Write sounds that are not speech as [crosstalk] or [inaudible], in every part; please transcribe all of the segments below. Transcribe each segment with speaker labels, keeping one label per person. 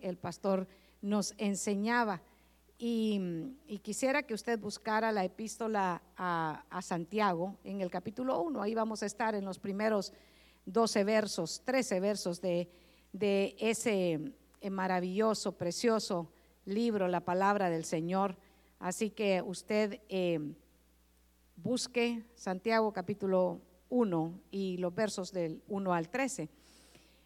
Speaker 1: el pastor nos enseñaba. Y, quisiera que usted buscara la epístola a, Santiago en el capítulo 1. Ahí vamos a estar en los primeros 12 versos, 13 versos de, ese eh, maravilloso, precioso libro, la palabra del Señor. Así que usted eh, busque Santiago capítulo 1 y los versos del 1 al 13.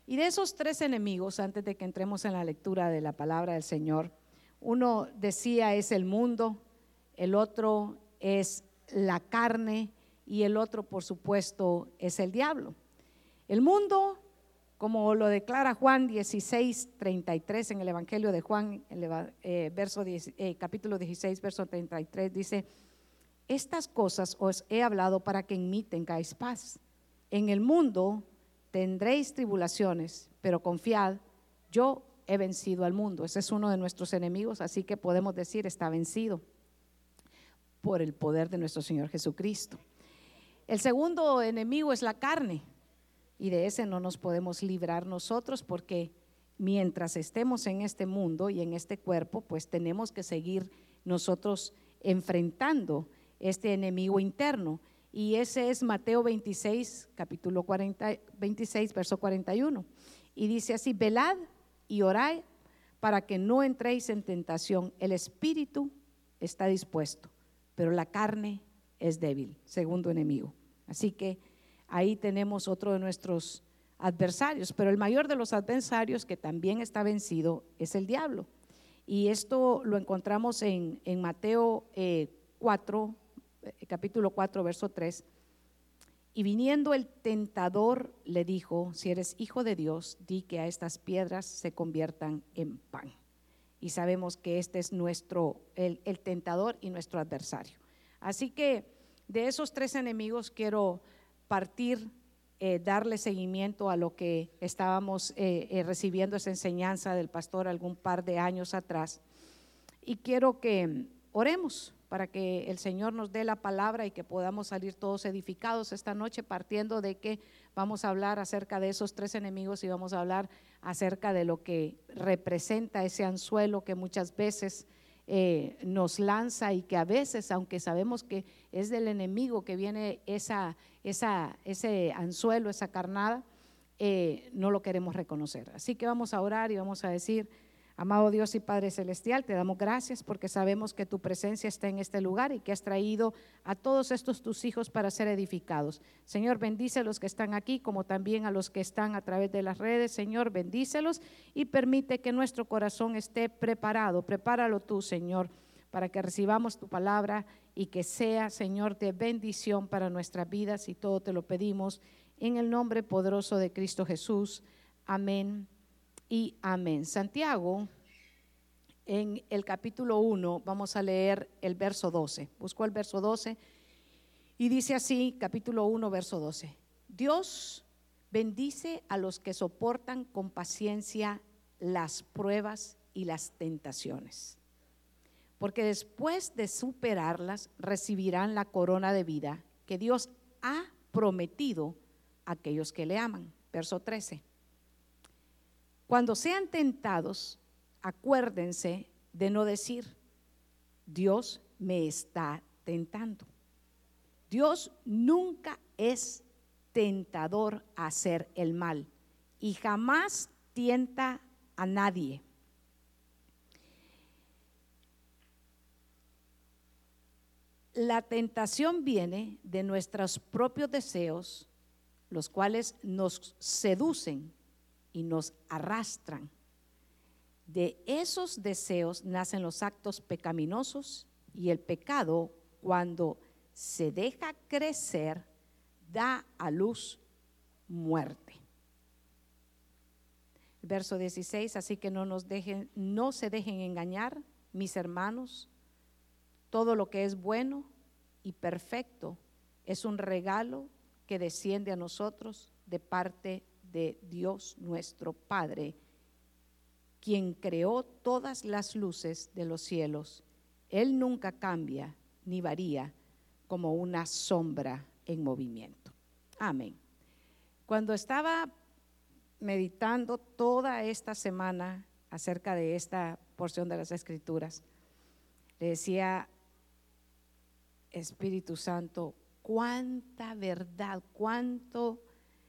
Speaker 1: Y de esos tres enemigos, antes de que entremos en la lectura de la palabra del Señor, uno decía es el mundo, el otro es la carne y el otro, por supuesto, es el diablo. El mundo, como lo declara Juan 16, 33 en el Evangelio de Juan, eh, verso eh, capítulo 16, verso 33, dice, estas cosas os he hablado para que en mí tengáis paz. En el mundo tendréis tribulaciones, pero confiad, yo he vencido al mundo. Ese es uno de nuestros enemigos, así que podemos decir está vencido por el poder de nuestro Señor Jesucristo. El segundo enemigo es la carne, y de ese no nos podemos librar nosotros porque mientras estemos en este mundo y en este cuerpo, pues tenemos que seguir nosotros enfrentando este enemigo interno. Y ese es Mateo 26, capítulo 40, 26, verso 41. Y dice así, velad y orad para que no entréis en tentación. El espíritu está dispuesto, pero la carne es débil, segundo enemigo. Así que ahí tenemos otro de nuestros adversarios, pero el mayor de los adversarios que también está vencido es el diablo. Y esto lo encontramos en, en Mateo 4, eh, eh, capítulo 4, verso 3. Y viniendo el tentador le dijo, si eres hijo de Dios, di que a estas piedras se conviertan en pan. Y sabemos que este es nuestro, el, tentador y nuestro adversario. Así que de esos tres enemigos quiero partir, eh, darle seguimiento a lo que estábamos eh, recibiendo esa enseñanza del pastor algún par de años atrás. Y quiero que oremos para que el Señor nos dé la palabra y que podamos salir todos edificados esta noche, partiendo de que vamos a hablar acerca de esos tres enemigos y vamos a hablar acerca de lo que representa ese anzuelo que muchas veces eh, nos lanza y que a veces, aunque sabemos que es del enemigo que viene esa, esa, ese anzuelo, esa carnada, eh, no lo queremos reconocer. Así que vamos a orar y vamos a decir, Amado Dios y Padre Celestial, te damos gracias porque sabemos que tu presencia está en este lugar y que has traído a todos estos tus hijos para ser edificados. Señor, bendice a los que están aquí como también a los que están a través de las redes. Señor, bendícelos y permite que nuestro corazón esté preparado. Prepáralo tú, Señor, para que recibamos tu palabra y que sea, Señor, de bendición para nuestras vidas y todo te lo pedimos en el nombre poderoso de Cristo Jesús. Amén y amén. Santiago, en el capítulo 1, vamos a leer el verso 12. Buscó el verso 12 y dice así, capítulo 1, verso 12. Dios bendice a los que soportan con paciencia las pruebas y las tentaciones, porque después de superarlas recibirán la corona de vida que Dios ha prometido a aquellos que le aman. Verso 13. Cuando sean tentados, acuérdense de no decir, Dios me está tentando. Dios nunca es tentador a hacer el mal y jamás tienta a nadie. La tentación viene de nuestros propios deseos, los cuales nos seducen y nos arrastran. De esos deseos nacen los actos pecaminosos y el pecado cuando se deja crecer da a luz muerte. Verso 16, así que no nos dejen, no se dejen engañar, mis hermanos, todo lo que es bueno y perfecto es un regalo que desciende a nosotros de parte de Dios nuestro Padre, quien creó todas las luces de los cielos. Él nunca cambia ni varía como una sombra en movimiento. Amén. Cuando estaba meditando toda esta semana acerca de esta porción de las escrituras. Le decía, Espíritu Santo, cuánta verdad, cuánto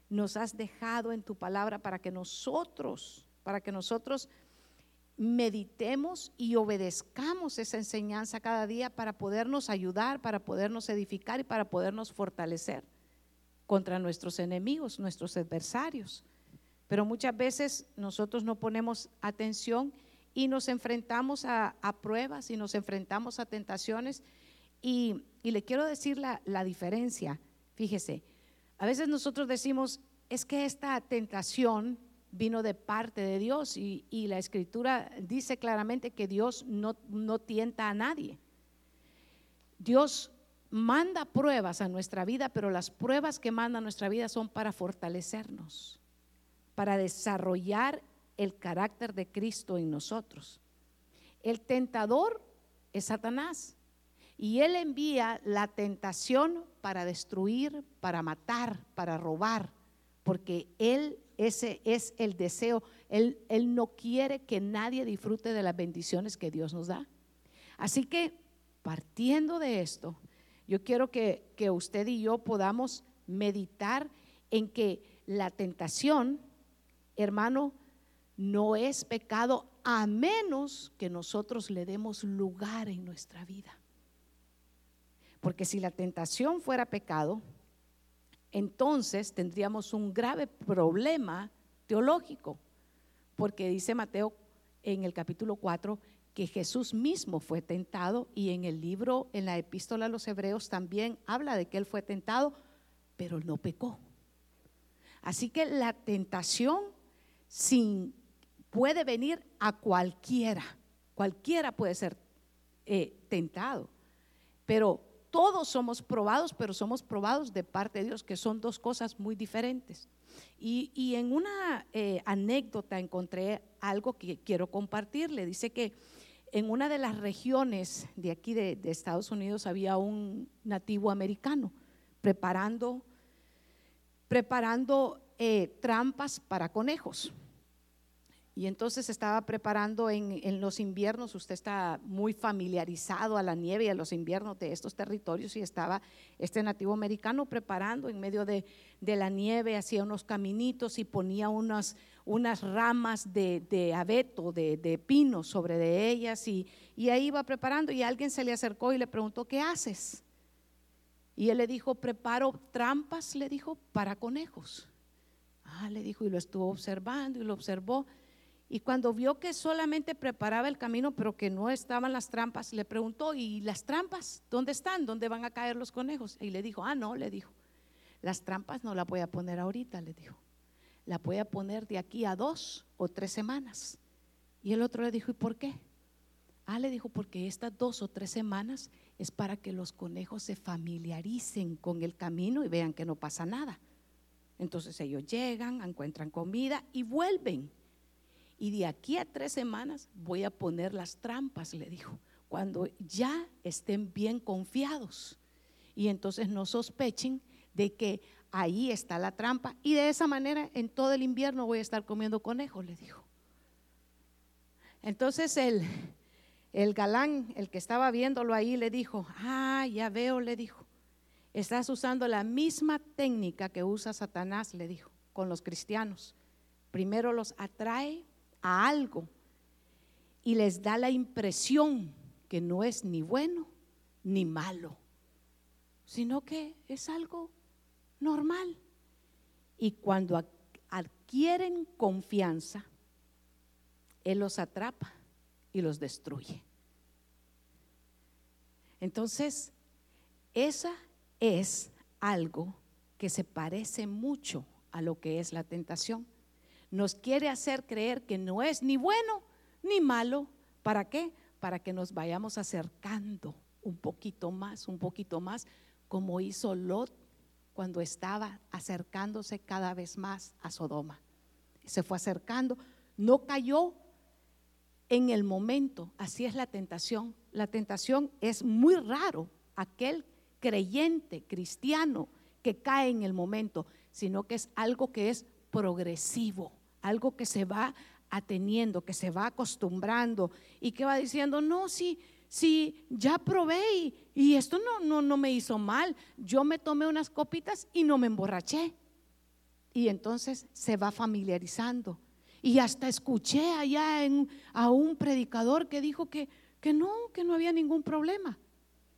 Speaker 1: nos has dejado en tu palabra para que nosotros, para que nosotros meditemos y obedezcamos esa enseñanza cada día para podernos ayudar, para podernos edificar y para podernos fortalecer contra nuestros enemigos, nuestros adversarios. Pero muchas veces nosotros no ponemos atención y nos enfrentamos a, pruebas y nos enfrentamos a tentaciones. Y, le quiero decir la, la diferencia. Fíjese, a veces nosotros decimos, es que esta tentación vino de parte de Dios y, la escritura dice claramente que Dios no, no tienta a nadie. Dios manda pruebas a nuestra vida, pero las pruebas que manda a nuestra vida son para fortalecernos, para desarrollar el carácter de Cristo en nosotros. El tentador es Satanás y él envía la tentación para destruir, para matar, para robar, porque él ese es el deseo. Él, él no quiere que nadie disfrute de las bendiciones que Dios nos da. Así que, partiendo de esto, yo quiero que, que usted y yo podamos meditar en que la tentación, hermano, no es pecado a menos que nosotros le demos lugar en nuestra vida. Porque si la tentación fuera pecado, entonces tendríamos un grave problema teológico, porque dice Mateo en el capítulo 4 que Jesús mismo fue tentado y en el libro, en la epístola a los hebreos también habla de que él fue tentado, pero no pecó. Así que la tentación sin, puede venir a cualquiera, cualquiera puede ser eh, tentado, pero todos somos probados, pero somos probados de parte de Dios, que son dos cosas muy diferentes. Y, en una eh, anécdota encontré algo que quiero compartirle. Dice que en una de las regiones de aquí de, Estados Unidos había un nativo americano preparando, preparando eh, trampas para conejos. Y entonces estaba preparando en, los inviernos, usted está muy familiarizado a la nieve y a los inviernos de estos territorios y estaba este nativo americano preparando en medio de, la nieve, hacía unos caminitos y ponía unas, unas ramas de, abeto, de, pino sobre de ellas y, y ahí iba preparando y alguien se le acercó y le preguntó, ¿qué haces? Y él le dijo, preparo trampas, le dijo, para conejos. Ah, le dijo, y lo estuvo observando y lo observó. Y cuando vio que solamente preparaba el camino, pero que no estaban las trampas, le preguntó, ¿y las trampas? ¿Dónde están? ¿Dónde van a caer los conejos? Y le dijo, ah, no, le dijo, las trampas no las voy a poner ahorita, le dijo, la voy a poner de aquí a dos o tres semanas. Y el otro le dijo, ¿y por qué? Ah, le dijo, porque estas dos o tres semanas es para que los conejos se familiaricen con el camino y vean que no pasa nada. Entonces ellos llegan, encuentran comida y vuelven y de aquí a tres semanas voy a poner las trampas, le dijo, cuando ya estén bien confiados. Y entonces no sospechen de que ahí está la trampa. Y de esa manera en todo el invierno voy a estar comiendo conejos, le dijo. Entonces el, el galán, el que estaba viéndolo ahí, le dijo, ah, ya veo, le dijo, estás usando la misma técnica que usa Satanás, le dijo, con los cristianos. Primero los atrae a algo y les da la impresión que no es ni bueno ni malo, sino que es algo normal. Y cuando adquieren confianza, Él los atrapa y los destruye. Entonces, esa es algo que se parece mucho a lo que es la tentación nos quiere hacer creer que no es ni bueno ni malo. ¿Para qué? Para que nos vayamos acercando un poquito más, un poquito más, como hizo Lot cuando estaba acercándose cada vez más a Sodoma. Se fue acercando, no cayó en el momento. Así es la tentación. La tentación es muy raro aquel creyente cristiano que cae en el momento, sino que es algo que es progresivo algo que se va ateniendo, que se va acostumbrando y que va diciendo, no, sí, sí, ya probé y, esto no, no, no me hizo mal. Yo me tomé unas copitas y no me emborraché. Y entonces se va familiarizando. Y hasta escuché allá a un predicador que dijo que, que no, que no había ningún problema.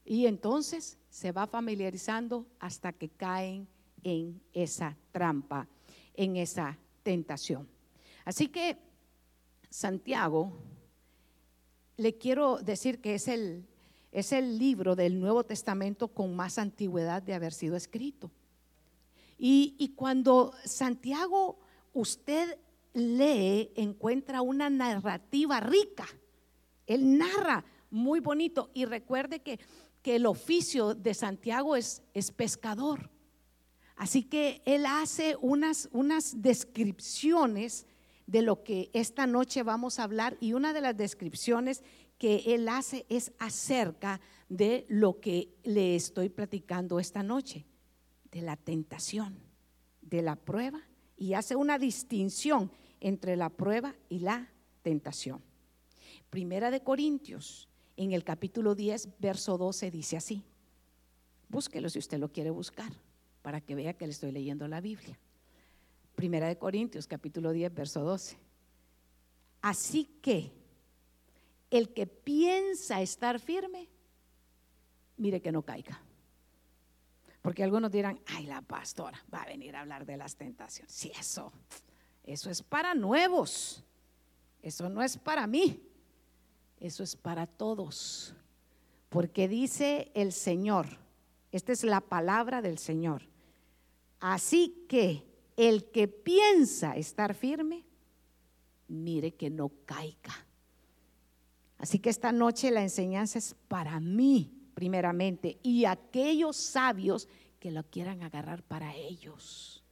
Speaker 1: Y entonces se va familiarizando hasta que caen en esa trampa, en esa tentación. Así que Santiago, le quiero decir que es el, es el libro del Nuevo Testamento con más antigüedad de haber sido escrito. Y, y cuando Santiago usted lee, encuentra una narrativa rica. Él narra muy bonito y recuerde que, que el oficio de Santiago es, es pescador. Así que él hace unas, unas descripciones de lo que esta noche vamos a hablar y una de las descripciones que él hace es acerca de lo que le estoy platicando esta noche, de la tentación, de la prueba y hace una distinción entre la prueba y la tentación. Primera de Corintios, en el capítulo 10, verso 12 dice así. Búsquelo si usted lo quiere buscar para que vea que le estoy leyendo la Biblia. Primera de Corintios, capítulo 10, verso 12. Así que el que piensa estar firme, mire que no caiga. Porque algunos dirán, ay, la pastora va a venir a hablar de las tentaciones. Si eso, eso es para nuevos. Eso no es para mí. Eso es para todos. Porque dice el Señor, esta es la palabra del Señor. Así que el que piensa estar firme, mire que no caiga. Así que esta noche la enseñanza es para mí, primeramente, y aquellos sabios que lo quieran agarrar para ellos.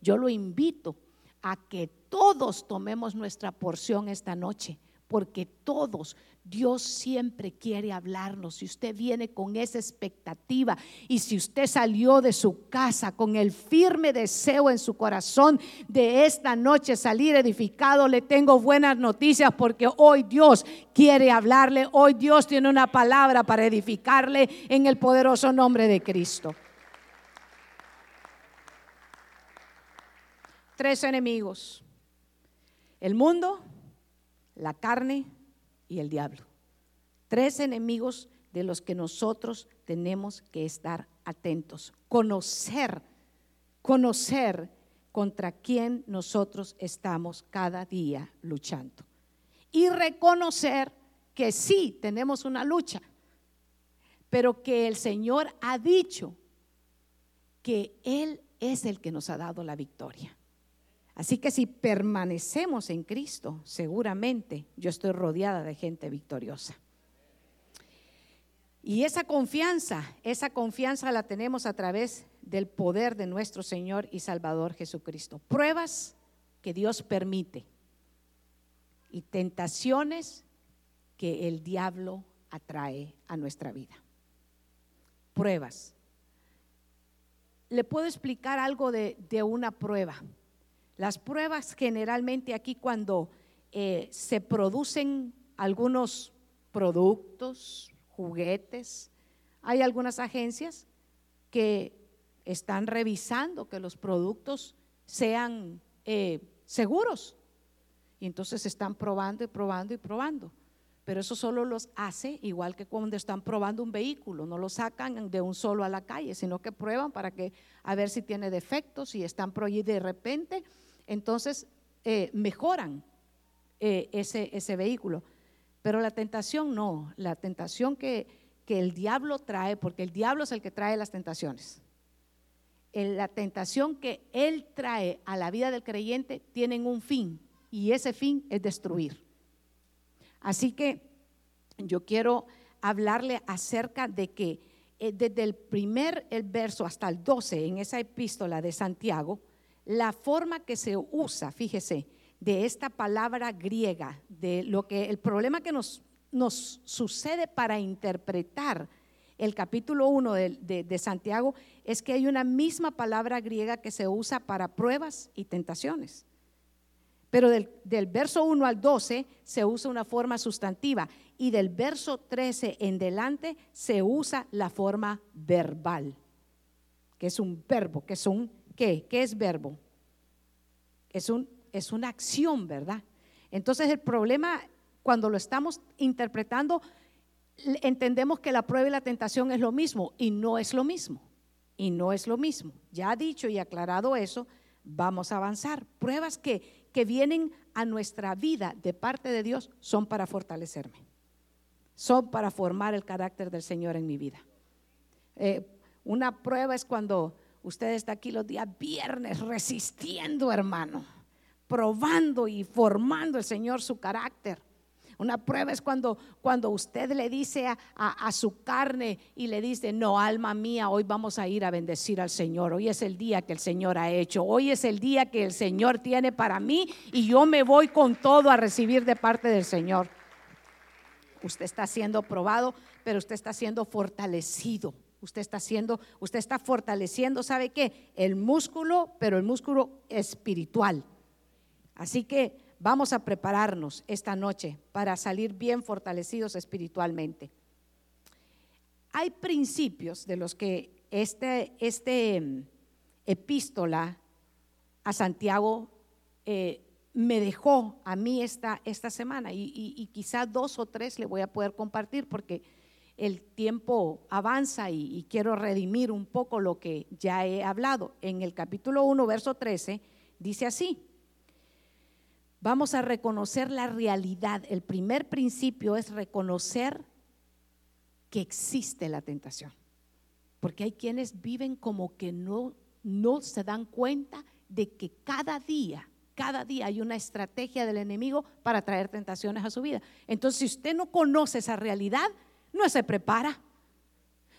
Speaker 1: Yo lo invito a que todos tomemos nuestra porción esta noche porque todos, Dios siempre quiere hablarnos. Si usted viene con esa expectativa y si usted salió de su casa con el firme deseo en su corazón de esta noche salir edificado, le tengo buenas noticias porque hoy Dios quiere hablarle, hoy Dios tiene una palabra para edificarle en el poderoso nombre de Cristo. Tres enemigos. El mundo, la carne y el diablo. Tres enemigos de los que nosotros tenemos que estar atentos. Conocer, conocer contra quién nosotros estamos cada día luchando. Y reconocer que sí tenemos una lucha, pero que el Señor ha dicho que Él es el que nos ha dado la victoria. Así que si permanecemos en Cristo, seguramente yo estoy rodeada de gente victoriosa. Y esa confianza, esa confianza la tenemos a través del poder de nuestro Señor y Salvador Jesucristo. Pruebas que Dios permite y tentaciones que el diablo atrae a nuestra vida. Pruebas. Le puedo explicar algo de, de una prueba. Las pruebas generalmente aquí cuando eh, se producen algunos productos, juguetes, hay algunas agencias que están revisando que los productos sean eh, seguros. Y entonces están probando y probando y probando. Pero eso solo los hace igual que cuando están probando un vehículo. No lo sacan de un solo a la calle, sino que prueban para que a ver si tiene defectos, y están y de repente entonces eh, mejoran eh, ese, vehículo. Pero la tentación no, la tentación que, que, el diablo trae, porque el diablo es el que trae las tentaciones. la tentación que él trae a la vida del creyente tienen un fin y ese fin es destruir. Así que yo quiero hablarle acerca de que eh, desde el primer el verso hasta el 12 en esa epístola de Santiago, la forma que se usa, fíjese, de esta palabra griega, de lo que el problema que nos, nos sucede para interpretar el capítulo 1 de, Santiago es que hay una misma palabra griega que se usa para pruebas y tentaciones. Pero del, del, verso 1 al 12 se usa una forma sustantiva y del verso 13 en delante se usa la forma verbal, que es un verbo, que es un ¿qué? ¿Qué es verbo? Es, un, es una acción, ¿verdad? Entonces el problema cuando lo estamos interpretando, entendemos que la prueba y la tentación es lo mismo y no es lo mismo. Y no es lo mismo. Ya dicho y aclarado eso, vamos a avanzar. Pruebas que, que vienen a nuestra vida de parte de Dios son para fortalecerme. Son para formar el carácter del Señor en mi vida. Eh, una prueba es cuando usted está aquí los días viernes resistiendo, hermano, probando y formando el Señor su carácter. Una prueba es cuando, cuando usted le dice a, su carne y le dice, no, alma mía, hoy vamos a ir a bendecir al Señor. Hoy es el día que el Señor ha hecho. Hoy es el día que el Señor tiene para mí y yo me voy con todo a recibir de parte del Señor. Usted está siendo probado, pero usted está siendo fortalecido. Usted está haciendo, usted está fortaleciendo, ¿sabe qué? El músculo, pero el músculo espiritual. Así que vamos a prepararnos esta noche para salir bien fortalecidos espiritualmente. Hay principios de los que este, este mm, epístola a Santiago eh, me dejó a mí esta, esta semana y, y, quizá dos o tres le voy a poder compartir porque el tiempo avanza y, quiero redimir un poco lo que ya he hablado. En el capítulo 1, verso 13, dice así, vamos a reconocer la realidad. El primer principio es reconocer que existe la tentación. Porque hay quienes viven como que no, no se dan cuenta de que cada día, cada día hay una estrategia del enemigo para traer tentaciones a su vida. Entonces, si usted no conoce esa realidad, no se prepara.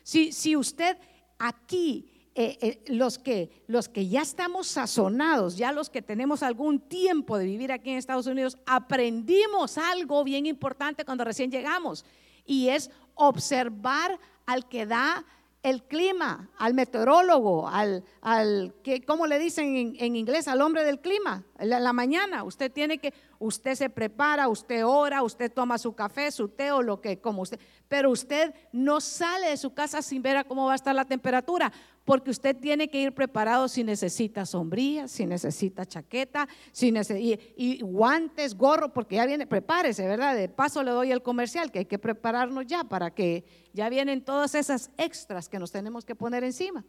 Speaker 1: Si, si usted aquí eh, eh, los, que, los que ya estamos sazonados, ya los que tenemos algún tiempo de vivir aquí en Estados Unidos, aprendimos algo bien importante cuando recién llegamos y es observar al que da el clima, al meteorólogo, al, al que, ¿cómo le dicen en, inglés? Al hombre del clima, la, la, mañana. Usted tiene que, usted se prepara, usted ora, usted toma su café, su té o lo que, como usted, pero usted no sale de su casa sin ver a cómo va a estar la temperatura porque usted tiene que ir preparado si necesita sombría, si necesita chaqueta, si necesita, y, guantes, gorro, porque ya viene, prepárese, ¿verdad? De paso le doy el comercial, que hay que prepararnos ya para que ya vienen todas esas extras que nos tenemos que poner encima.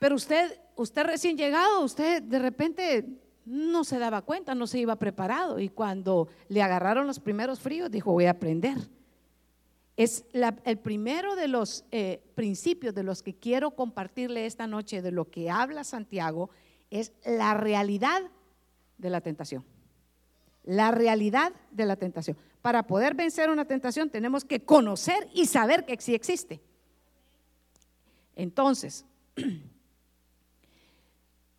Speaker 1: Pero usted, usted recién llegado, usted de repente no se daba cuenta, no se iba preparado y cuando le agarraron los primeros fríos dijo, voy a aprender. Es el primero de los eh, principios de los que quiero compartirle esta noche, de lo que habla Santiago, es la realidad de la tentación. La realidad de la tentación. Para poder vencer una tentación tenemos que conocer y saber que sí existe. Entonces, [clears throat]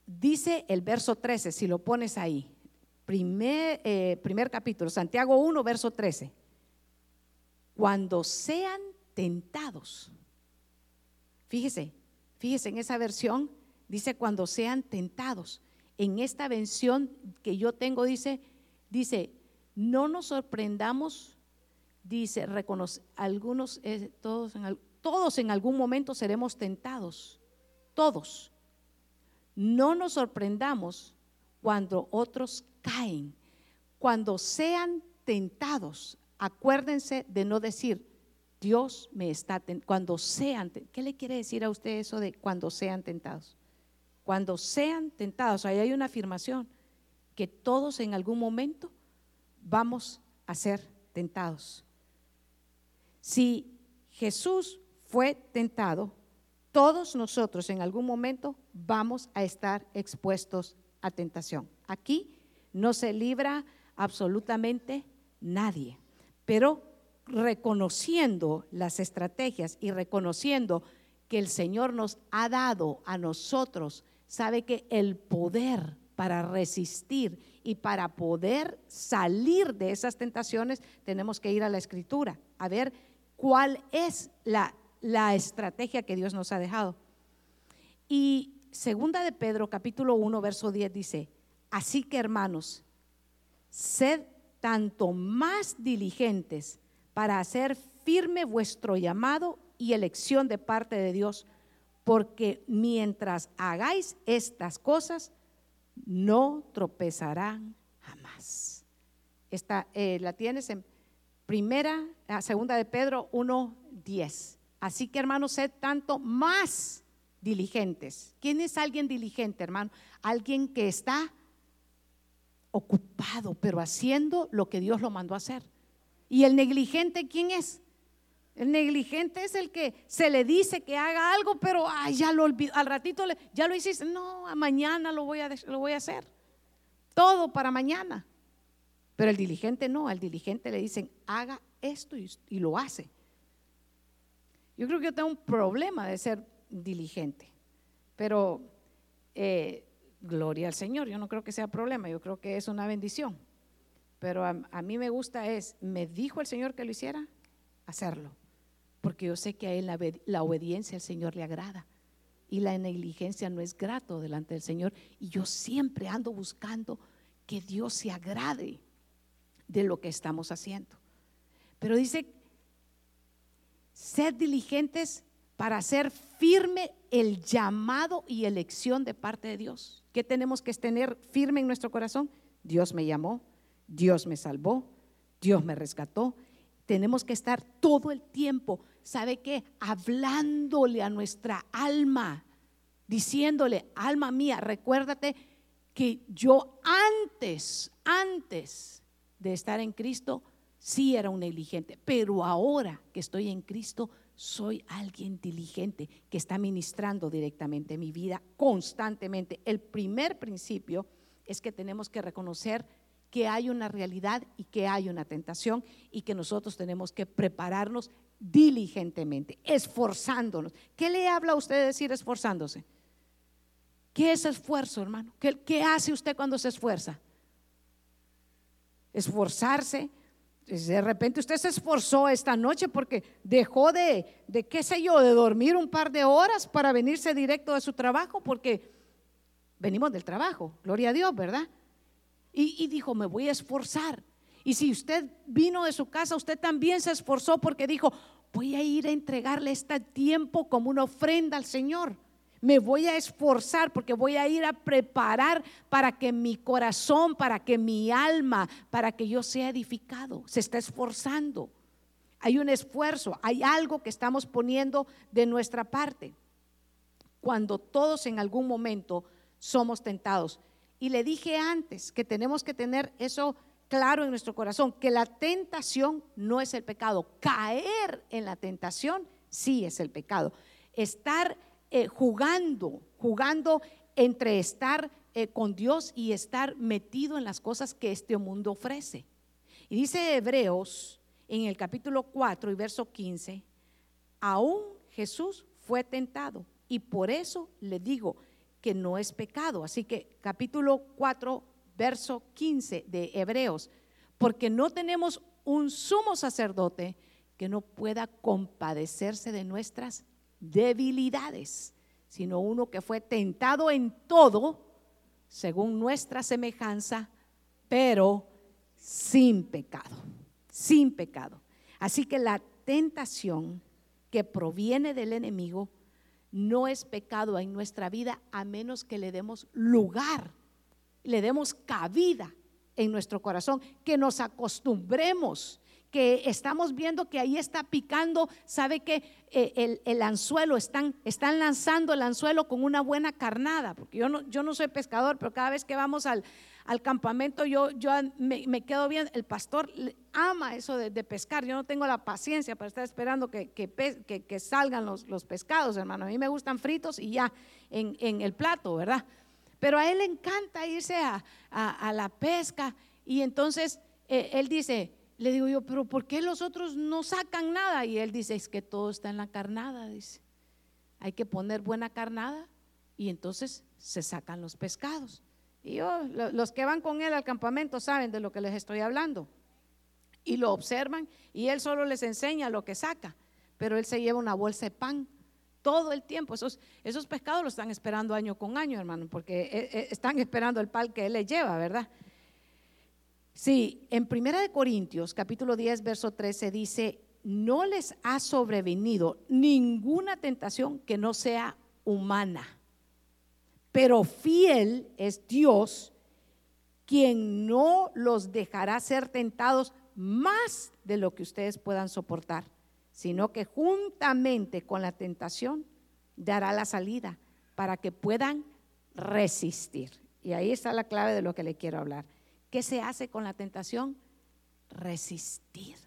Speaker 1: dice el verso 13, si lo pones ahí, primer, eh, primer capítulo, Santiago 1, verso 13 cuando sean tentados. Fíjese, fíjese en esa versión, dice cuando sean tentados. En esta versión que yo tengo dice, dice, no nos sorprendamos, dice, reconoce, algunos, eh, todos, en, todos en algún momento seremos tentados, todos. No nos sorprendamos cuando otros caen, cuando sean tentados acuérdense de no decir, Dios me está cuando sean, ¿qué le quiere decir a usted eso de cuando sean tentados? Cuando sean tentados, ahí hay una afirmación, que todos en algún momento vamos a ser tentados. Si Jesús fue tentado, todos nosotros en algún momento vamos a estar expuestos a tentación. Aquí no se libra absolutamente nadie pero reconociendo las estrategias y reconociendo que el Señor nos ha dado a nosotros, sabe que el poder para resistir y para poder salir de esas tentaciones, tenemos que ir a la escritura, a ver cuál es la, la estrategia que Dios nos ha dejado. Y segunda de Pedro, capítulo 1, verso 10 dice, Así que hermanos, sed tanto más diligentes para hacer firme vuestro llamado y elección de parte de Dios, porque mientras hagáis estas cosas, no tropezarán jamás. Esta eh, la tienes en primera, segunda de Pedro 1:10. Así que hermanos, sed tanto más diligentes. ¿Quién es alguien diligente, hermano? Alguien que está ocupado, pero haciendo lo que Dios lo mandó a hacer. ¿Y el negligente quién es? El negligente es el que se le dice que haga algo, pero ya lo olvidó, al ratito le, ya lo hiciste. No, mañana lo voy, a, lo voy a hacer. Todo para mañana. Pero el diligente no, al diligente le dicen, haga esto y, lo hace. Yo creo que yo tengo un problema de ser diligente, pero eh, gloria al Señor, yo no creo que sea problema, yo creo que es una bendición. Pero a, mí me gusta es, me dijo el Señor que lo hiciera, hacerlo porque yo sé que a él la, obediencia al Señor le agrada y la negligencia no es grato delante del Señor. Y yo siempre ando buscando que Dios se agrade de lo que estamos haciendo. Pero dice, ser diligentes para hacer firme el llamado y elección de parte de Dios. ¿Qué tenemos que tener firme en nuestro corazón? Dios me llamó, Dios me salvó, Dios me rescató tenemos que estar todo el tiempo, ¿sabe qué? Hablándole a nuestra alma, diciéndole, alma mía, recuérdate que yo antes, antes de estar en Cristo, sí era un negligente, pero ahora que estoy en Cristo, soy alguien diligente que está ministrando directamente mi vida constantemente. El primer principio es que tenemos que reconocer que hay una realidad y que hay una tentación y que nosotros tenemos que prepararnos diligentemente, esforzándonos. ¿Qué le habla a usted de decir esforzándose? ¿Qué es esfuerzo, hermano? ¿Qué, hace usted cuando se esfuerza? Esforzarse. De repente usted se esforzó esta noche porque dejó de, de, qué sé yo, de dormir un par de horas para venirse directo de su trabajo porque venimos del trabajo, gloria a Dios, ¿verdad? y, dijo, me voy a esforzar. Y si usted vino de su casa, usted también se esforzó porque dijo, voy a ir a entregarle este tiempo como una ofrenda al Señor. Me voy a esforzar porque voy a ir a preparar para que mi corazón, para que mi alma, para que yo sea edificado. Se está esforzando. Hay un esfuerzo, hay algo que estamos poniendo de nuestra parte. Cuando todos en algún momento somos tentados. Y le dije antes que tenemos que tener eso claro en nuestro corazón, que la tentación no es el pecado. Caer en la tentación sí es el pecado. Estar eh, jugando, jugando entre estar eh, con Dios y estar metido en las cosas que este mundo ofrece. Y dice Hebreos en el capítulo 4 y verso 15, aún Jesús fue tentado y por eso le digo, que no es pecado. Así que capítulo 4, verso 15 de Hebreos, porque no tenemos un sumo sacerdote que no pueda compadecerse de nuestras debilidades, sino uno que fue tentado en todo, según nuestra semejanza, pero sin pecado, sin pecado. Así que la tentación que proviene del enemigo no es pecado en nuestra vida a menos que le demos lugar, le demos cabida en nuestro corazón, que nos acostumbremos, que estamos viendo que ahí está picando, sabe que eh, el, anzuelo, están, están lanzando el anzuelo con una buena carnada, porque yo no, yo no soy pescador, pero cada vez que vamos al, al campamento yo, yo me, quedo bien, el pastor ama eso de, pescar, yo no tengo la paciencia para estar esperando que, que, salgan los, los, pescados, hermano, a mí me gustan fritos y ya en, el plato, ¿verdad? Pero a él le encanta irse a, la pesca y entonces eh, él dice, le digo yo, pero ¿por qué los otros no sacan nada? Y él dice, es que todo está en la carnada, dice. Hay que poner buena carnada y entonces se sacan los pescados. Y yo, los que van con él al campamento saben de lo que les estoy hablando. Y lo observan y él solo les enseña lo que saca. Pero él se lleva una bolsa de pan todo el tiempo. Esos, esos pescados lo están esperando año con año, hermano, porque eh, eh, están esperando el pal que él les lleva, ¿verdad? Sí, en Primera de Corintios, capítulo 10, verso 13 dice, no les ha sobrevenido ninguna tentación que no sea humana, pero fiel es Dios quien no los dejará ser tentados más de lo que ustedes puedan soportar, sino que juntamente con la tentación dará la salida para que puedan resistir. Y ahí está la clave de lo que le quiero hablar. ¿Qué se hace con la tentación? Resistir.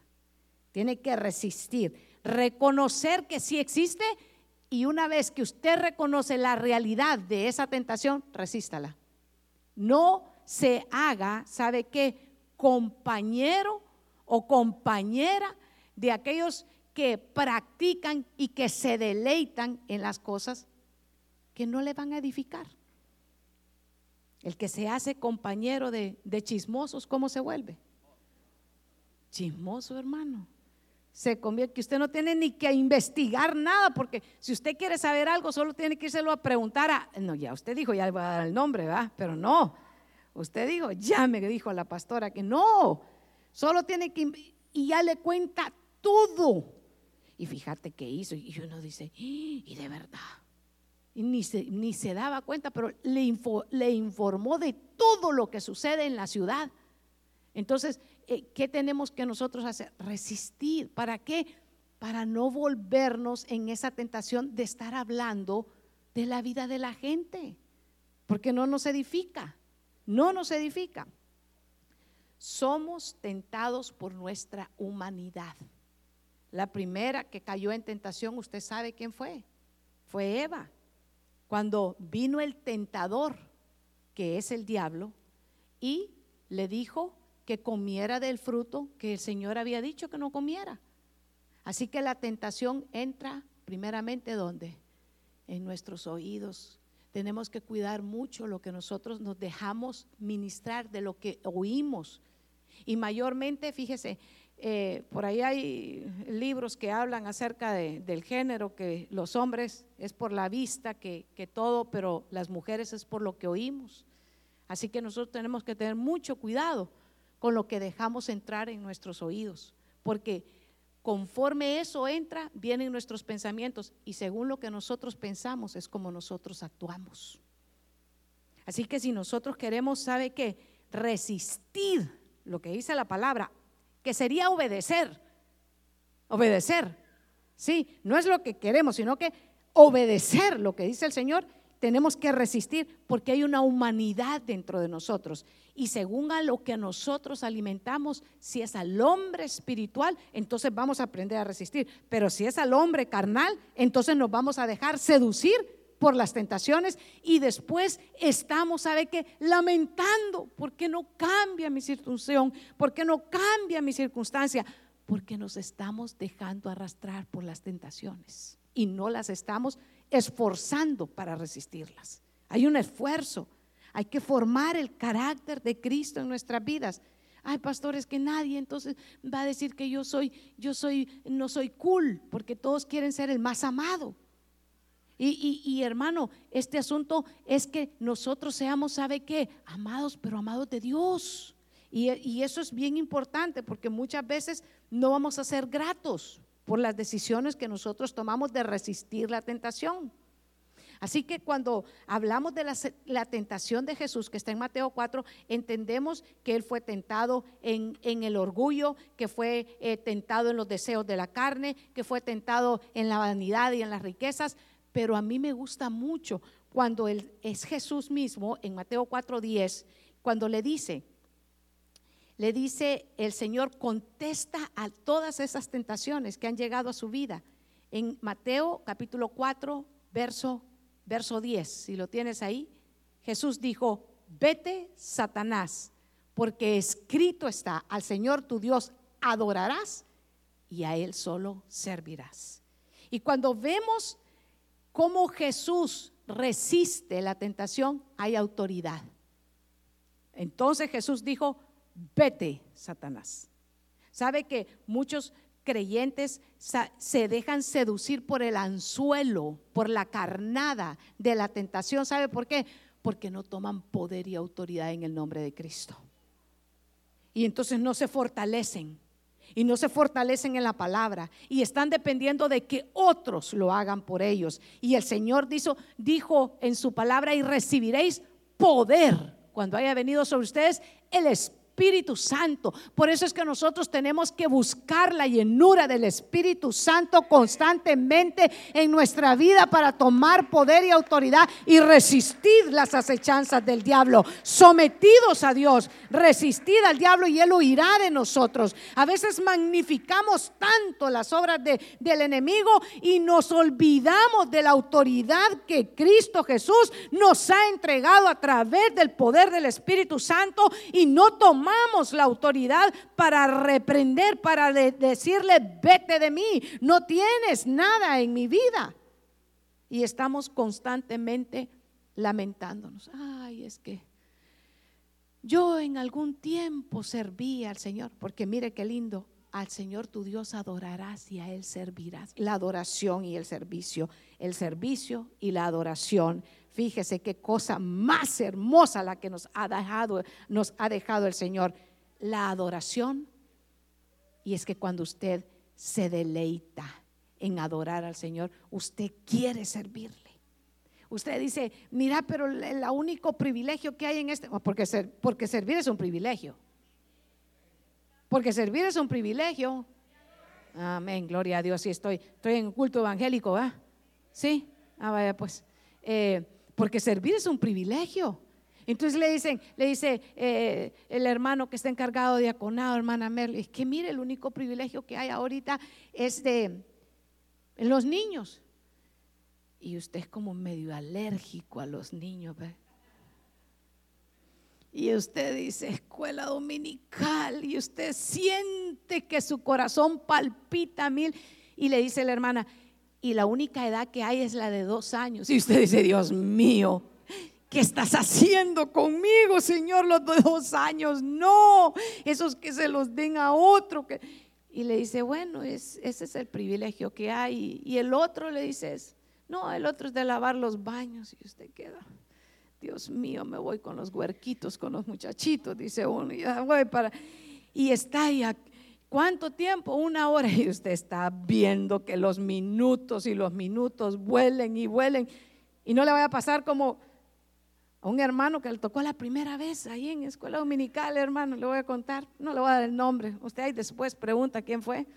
Speaker 1: Tiene que resistir, reconocer que sí existe y una vez que usted reconoce la realidad de esa tentación, resístala. No se haga, ¿sabe qué? Compañero o compañera de aquellos que practican y que se deleitan en las cosas que no le van a edificar. El que se hace compañero de, chismosos, ¿cómo se vuelve? Chismoso, hermano. Se convierte, que usted no tiene ni que investigar nada, porque si usted quiere saber algo, solo tiene que írselo a preguntar a. No, ya usted dijo, ya le voy a dar el nombre, ¿verdad? Pero no. Usted dijo, ya me dijo la pastora que no, solo tiene que, y ya le cuenta todo. Y fíjate qué hizo, y uno dice, ¡Ah! y de verdad, y ni se, ni se daba cuenta, pero le, le informó de todo lo que sucede en la ciudad. Entonces, eh, ¿qué tenemos que nosotros hacer? Resistir. ¿Para qué? Para no volvernos en esa tentación de estar hablando de la vida de la gente, porque no nos edifica no nos edifica. Somos tentados por nuestra humanidad. La primera que cayó en tentación, usted sabe quién fue. Fue Eva. Cuando vino el tentador, que es el diablo, y le dijo que comiera del fruto que el Señor había dicho que no comiera. Así que la tentación entra primeramente ¿dónde? En nuestros oídos, tenemos que cuidar mucho lo que nosotros nos dejamos ministrar de lo que oímos. Y mayormente, fíjese, eh, por ahí hay libros que hablan acerca del género, que los hombres es por la vista, que, que todo, pero las mujeres es por lo que oímos. Así que nosotros tenemos que tener mucho cuidado con lo que dejamos entrar en nuestros oídos, porque Conforme eso entra, vienen nuestros pensamientos y según lo que nosotros pensamos es como nosotros actuamos. Así que si nosotros queremos, ¿sabe qué? Resistir lo que dice la palabra, que sería obedecer. Obedecer. Sí, no es lo que queremos, sino que obedecer lo que dice el Señor tenemos que resistir porque hay una humanidad dentro de nosotros. Y según a lo que nosotros alimentamos, si es al hombre espiritual, entonces vamos a aprender a resistir. Pero si es al hombre carnal, entonces nos vamos a dejar seducir por las tentaciones y después estamos, ¿sabe qué? Lamentando, ¿por qué no cambia mi situación? ¿Por qué no cambia mi circunstancia? Porque nos estamos dejando arrastrar por las tentaciones y no las estamos esforzando para resistirlas. Hay un esfuerzo. Hay que formar el carácter de Cristo en nuestras vidas. Ay, pastores, que nadie entonces va a decir que yo soy, yo soy, no soy cool, porque todos quieren ser el más amado. Y, hermano, este asunto es que nosotros seamos, ¿sabe qué? Amados, pero amados de Dios. Y, eso es bien importante porque muchas veces no vamos a ser gratos por las decisiones que nosotros tomamos de resistir la tentación. Así que cuando hablamos de la, tentación de Jesús, que está en Mateo 4, entendemos que Él fue tentado en, el orgullo, que fue eh, tentado en los deseos de la carne, que fue tentado en la vanidad y en las riquezas. Pero a mí me gusta mucho cuando Él es Jesús mismo, en Mateo 4, 10, cuando le dice, le dice el Señor, contesta a todas esas tentaciones que han llegado a su vida. En Mateo capítulo 4, verso, verso 10, si lo tienes ahí, Jesús dijo, vete Satanás, porque escrito está, al Señor tu Dios adorarás y a Él solo servirás. Y cuando vemos cómo Jesús resiste la tentación, hay autoridad. Entonces Jesús dijo, vete, Satanás. Sabe que muchos creyentes se dejan seducir por el anzuelo, por la carnada de la tentación. ¿Sabe por qué? Porque no toman poder y autoridad en el nombre de Cristo. Y entonces no se fortalecen. Y no se fortalecen en la palabra y están dependiendo de que otros lo hagan por ellos. Y el Señor dijo, dijo en su palabra, y recibiréis poder cuando haya venido sobre ustedes el Espíritu Espíritu Santo. Por eso es que nosotros tenemos que buscar la llenura del Espíritu Santo constantemente en nuestra vida para tomar poder y autoridad y resistir las acechanzas del diablo. Sometidos a Dios, resistir al diablo y él huirá de nosotros. A veces magnificamos tanto las obras del enemigo y nos olvidamos de la autoridad que Cristo Jesús nos ha entregado a través del poder del Espíritu Santo y no tomamos la autoridad para reprender, para decirle, vete de mí, no tienes nada en mi vida. Y estamos constantemente lamentándonos. Ay, es que yo en algún tiempo serví al Señor, porque mire qué lindo, al Señor tu Dios adorarás y a Él servirás. La adoración y el servicio, el servicio y la adoración Fíjese qué cosa más hermosa la que nos ha dejado, nos ha dejado el Señor, la adoración. Y es que cuando usted se deleita en adorar al Señor, usted quiere servirle. Usted dice, mira, pero el único privilegio que hay en este, porque, ser, porque servir es un privilegio. Porque servir es un privilegio. Amén, gloria a Dios. Sí, estoy, estoy en culto evangélico, ¿ah? Sí, ah, vaya, pues. Eh, porque servir es un privilegio. Entonces le dicen, le dice eh, el hermano que está encargado de diaconado, hermana Merle, es que mire, el único privilegio que hay ahorita es de los niños. Y usted es como medio alérgico a los niños. Y usted dice escuela dominical y usted siente que su corazón palpita mil. Y le dice la hermana, y la única edad que hay es la de dos años. Y usted dice, Dios mío, ¿qué estás haciendo conmigo, Señor, los dos años? No, esos que se los den a otro. Que... Y le dice, bueno, ese es el privilegio que hay. Y el otro le dice, no, el otro es de lavar los baños. Y usted queda, Dios mío, me voy con los huerquitos, con los muchachitos, dice uno. Y voy para... Y está ahí ¿Cuánto tiempo? Una hora [laughs] y usted está viendo que los minutos y los minutos vuelen y vuelen. Y no le vaya a pasar como a un hermano que le tocó la primera vez ahí en escuela dominical, hermano, le voy a contar, no le voy a dar el nombre. Usted ahí después pregunta quién fue.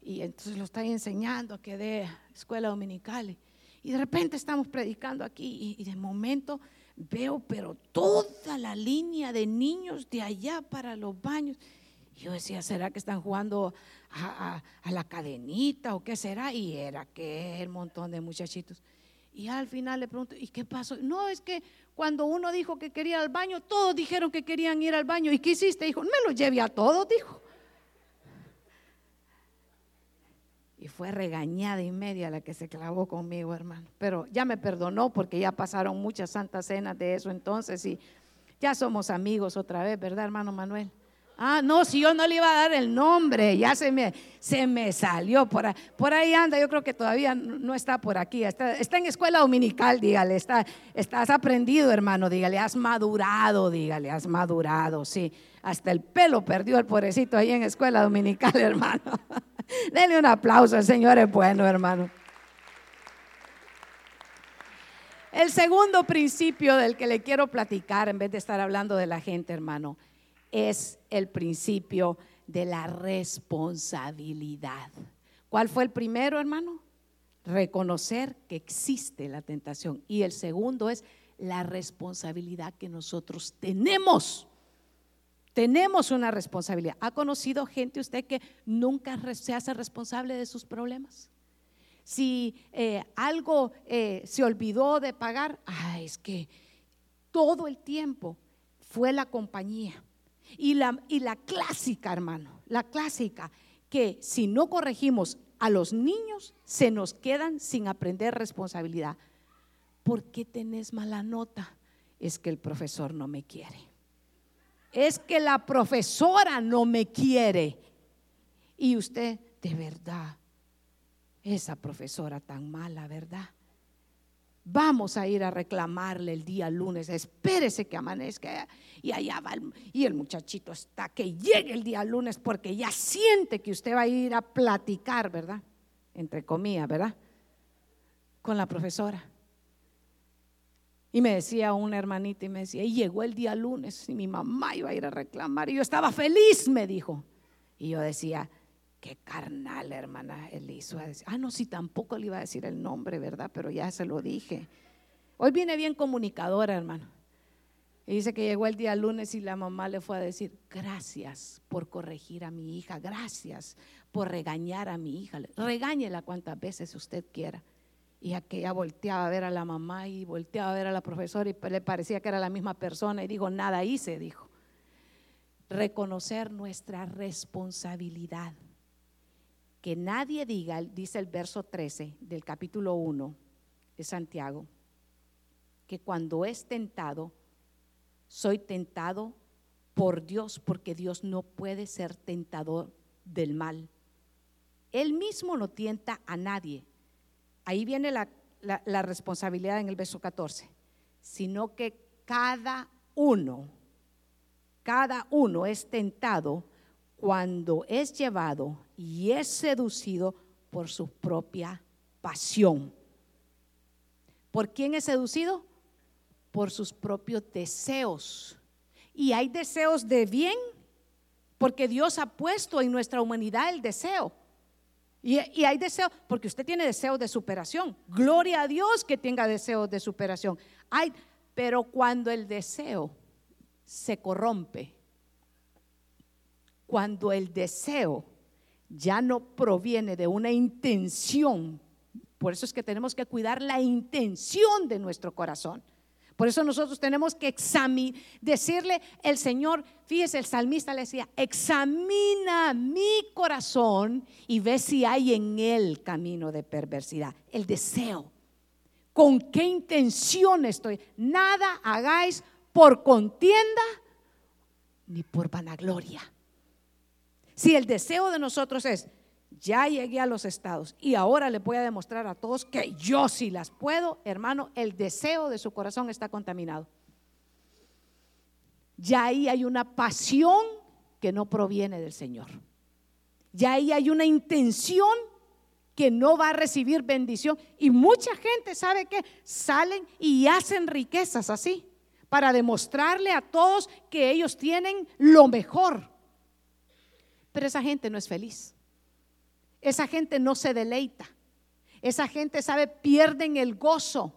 Speaker 1: Y entonces lo está enseñando que de escuela dominical. Y de repente estamos predicando aquí y, y de momento veo, pero toda la línea de niños de allá para los baños yo decía, ¿será que están jugando a, la cadenita o qué será? Y era que el montón de muchachitos. Y al final le pregunto, ¿y qué pasó? No, es que cuando uno dijo que quería ir al baño, todos dijeron que querían ir al baño. ¿Y qué hiciste? Dijo, me lo llevé a todos, dijo. Y fue regañada y media la que se clavó conmigo, hermano. Pero ya me perdonó porque ya pasaron muchas santas cenas de eso entonces y ya somos amigos otra vez, ¿verdad, hermano Manuel? Ah, no, si yo no le iba a dar el nombre, ya se me, se me salió. Por ahí, anda, yo creo que todavía no está por aquí. Está, está en escuela dominical, dígale. Está, estás aprendido, hermano, dígale. Has madurado, dígale, has madurado, sí. Hasta el pelo perdió el pobrecito ahí en escuela dominical, [laughs] hermano. Denle un aplauso, el Señor es bueno, hermano. El segundo principio del que le quiero platicar, en vez de estar hablando de la gente, hermano, es el principio de la responsabilidad. ¿Cuál fue el primero, hermano? Reconocer que existe la tentación. Y el segundo es la responsabilidad que nosotros tenemos. Tenemos una responsabilidad. ¿Ha conocido gente usted que nunca se hace responsable de sus problemas? Si eh, algo eh, se olvidó de pagar, ah, es que todo el tiempo fue la compañía y la, y la clásica, hermano, la clásica, que si no corregimos a los niños, se nos quedan sin aprender responsabilidad. ¿Por qué tenés mala nota? Es que el profesor no me quiere. Es que la profesora no me quiere. Y usted, de verdad, esa profesora tan mala, ¿verdad? Vamos a ir a reclamarle el día lunes. Espérese que amanezca. Y allá va. Y el muchachito está que llegue el día lunes porque ya siente que usted va a ir a platicar, ¿verdad? Entre comillas, ¿verdad? Con la profesora. Y me decía una hermanita y me decía, y llegó el día lunes y mi mamá iba a ir a reclamar. Y yo estaba feliz, me dijo. Y yo decía, qué carnal, hermana Elisa. Ah, no, si tampoco le iba a decir el nombre, ¿verdad? Pero ya se lo dije. Hoy viene bien comunicadora, hermano. Y dice que llegó el día lunes y la mamá le fue a decir, gracias por corregir a mi hija, gracias por regañar a mi hija. Regáñela cuantas veces usted quiera. Y aquella volteaba a ver a la mamá y volteaba a ver a la profesora y le parecía que era la misma persona y dijo, nada hice, dijo. Reconocer nuestra responsabilidad. Que nadie diga, dice el verso 13 del capítulo 1 de Santiago, que cuando es tentado, soy tentado por Dios, porque Dios no puede ser tentador del mal. Él mismo no tienta a nadie. Ahí viene la, la, responsabilidad en el verso 14, sino que cada uno, cada uno es tentado cuando es llevado y es seducido por su propia pasión. ¿Por quién es seducido? por sus propios deseos. Y hay deseos de bien, porque Dios ha puesto en nuestra humanidad el deseo. Y, hay deseos, porque usted tiene deseos de superación. Gloria a Dios que tenga deseos de superación. Hay, pero cuando el deseo se corrompe, cuando el deseo ya no proviene de una intención, por eso es que tenemos que cuidar la intención de nuestro corazón. Por eso nosotros tenemos que decirle el Señor, fíjese, el salmista le decía, examina mi corazón y ve si hay en él camino de perversidad, el deseo. ¿Con qué intención estoy? Nada hagáis por contienda ni por vanagloria. Si el deseo de nosotros es, ya llegué a los estados y ahora le voy a demostrar a todos que yo sí las puedo, hermano, el deseo de su corazón está contaminado. Ya ahí hay una pasión que no proviene del Señor. Ya ahí hay una intención que no va a recibir bendición. Y mucha gente sabe que salen y hacen riquezas así para demostrarle a todos que ellos tienen lo mejor. Pero esa gente no es feliz. Esa gente no se deleita. Esa gente, sabe, pierden el gozo.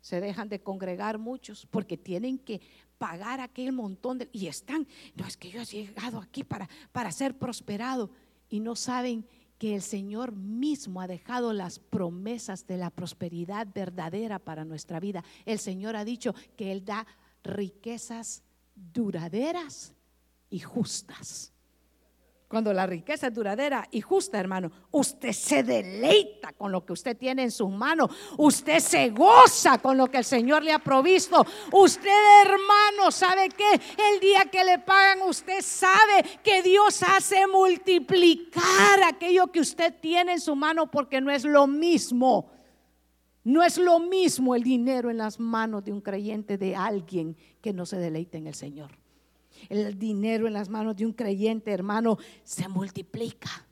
Speaker 1: Se dejan de congregar muchos porque tienen que pagar aquel montón de... Y están, no es que yo he llegado aquí para, para ser prosperado y no saben que el Señor mismo ha dejado las promesas de la prosperidad verdadera para nuestra vida. El Señor ha dicho que Él da riquezas duraderas y justas. Cuando la riqueza es duradera y justa, hermano, usted se deleita con lo que usted tiene en sus manos. Usted se goza con lo que el Señor le ha provisto. Usted, hermano, ¿sabe qué? El día que le pagan, usted sabe que Dios hace multiplicar aquello que usted tiene en su mano porque no es lo mismo. No es lo mismo el dinero en las manos de un creyente, de alguien que no se deleita en el Señor. El dinero en las manos de un creyente, hermano, se multiplica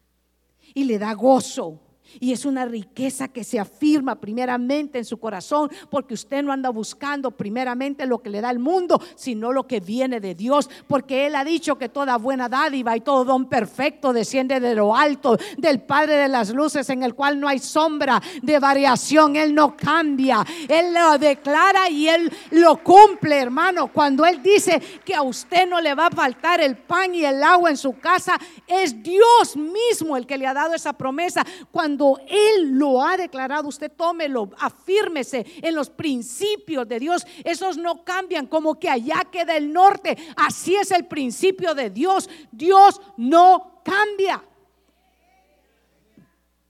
Speaker 1: y le da gozo. Y es una riqueza que se afirma primeramente en su corazón, porque usted no anda buscando primeramente lo que le da el mundo, sino lo que viene de Dios, porque Él ha dicho que toda buena dádiva y todo don perfecto desciende de lo alto, del Padre de las Luces, en el cual no hay sombra de variación, Él no cambia, Él lo declara y Él lo cumple, hermano. Cuando Él dice que a usted no le va a faltar el pan y el agua en su casa, es Dios mismo el que le ha dado esa promesa. Cuando él lo ha declarado, usted tómelo, afírmese en los principios de Dios. Esos no cambian como que allá queda el norte. Así es el principio de Dios. Dios no cambia.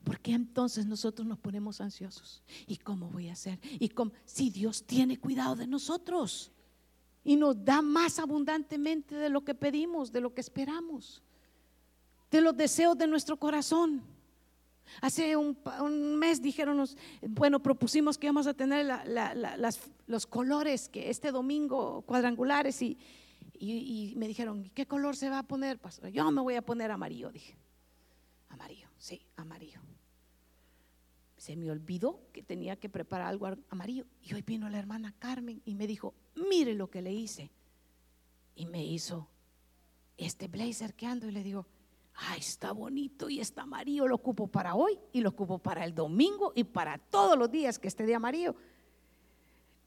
Speaker 1: ¿Por qué entonces nosotros nos ponemos ansiosos? ¿Y cómo voy a hacer? ¿Y cómo? Si Dios tiene cuidado de nosotros y nos da más abundantemente de lo que pedimos, de lo que esperamos de los deseos de nuestro corazón. Hace un, mes dijeron, bueno, propusimos que íbamos a tener los colores que este domingo cuadrangulares y, y, me dijeron, ¿qué color se va a poner, pastor? Yo me voy a poner amarillo, dije. Amarillo, sí, amarillo. Se me olvidó que tenía que preparar algo amarillo. Y hoy vino la hermana Carmen y me dijo, mire lo que le hice. Y me hizo este blazer que ando y le digo, ay, está bonito y está amarillo, lo ocupo para hoy y lo ocupo para el domingo y para todos los días que esté de amarillo.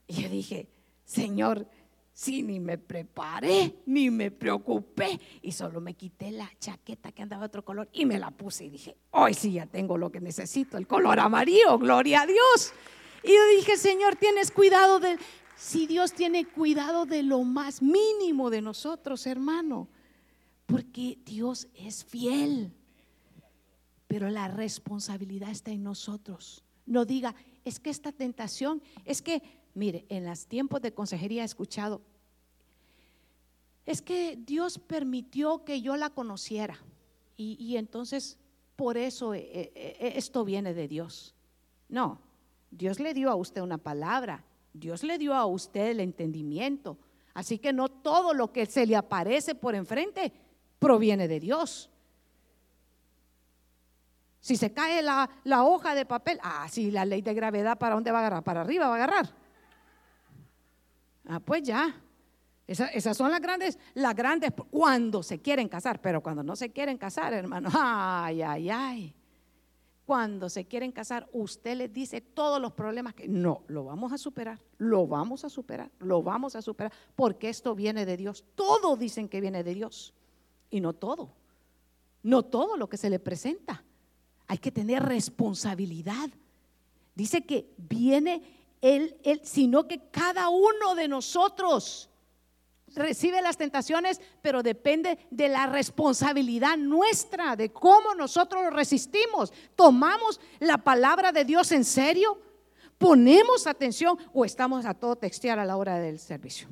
Speaker 1: Y yo dije, Señor, si ni me preparé, ni me preocupé y solo me quité la chaqueta que andaba de otro color y me la puse y dije, hoy sí ya tengo lo que necesito, el color amarillo, gloria a Dios. Y yo dije, Señor, tienes cuidado de, si Dios tiene cuidado de lo más mínimo de nosotros, hermano porque Dios es fiel. Pero la responsabilidad está en nosotros. No diga, es que esta tentación, es que, mire, en los tiempos de consejería he escuchado, es que Dios permitió que yo la conociera. Y, entonces, por eso eh, eh, eh, esto viene de Dios. No, Dios le dio a usted una palabra, Dios le dio a usted el entendimiento. Así que no todo lo que se le aparece por enfrente proviene de Dios. Si se cae la, hoja de papel, ah, sí, la ley de gravedad, ¿para dónde va a agarrar? Para arriba va a agarrar. Ah, pues ya. esas son las grandes, las grandes cuando se quieren casar, pero cuando no se quieren casar, hermano, [laughs] ay, ay, ay. Cuando se quieren casar, usted les dice todos los problemas que no, lo vamos a superar, lo vamos a superar, lo vamos a superar, porque esto viene de Dios. Todos dicen que viene de Dios. Y no todo, no todo lo que se le presenta. Hay que tener responsabilidad. Dice que viene él, sino que cada uno de nosotros recibe las tentaciones, pero depende de la responsabilidad nuestra, de cómo nosotros lo resistimos. ¿Tomamos la palabra de Dios en serio? ¿Ponemos atención o estamos a todo textear a la hora del servicio?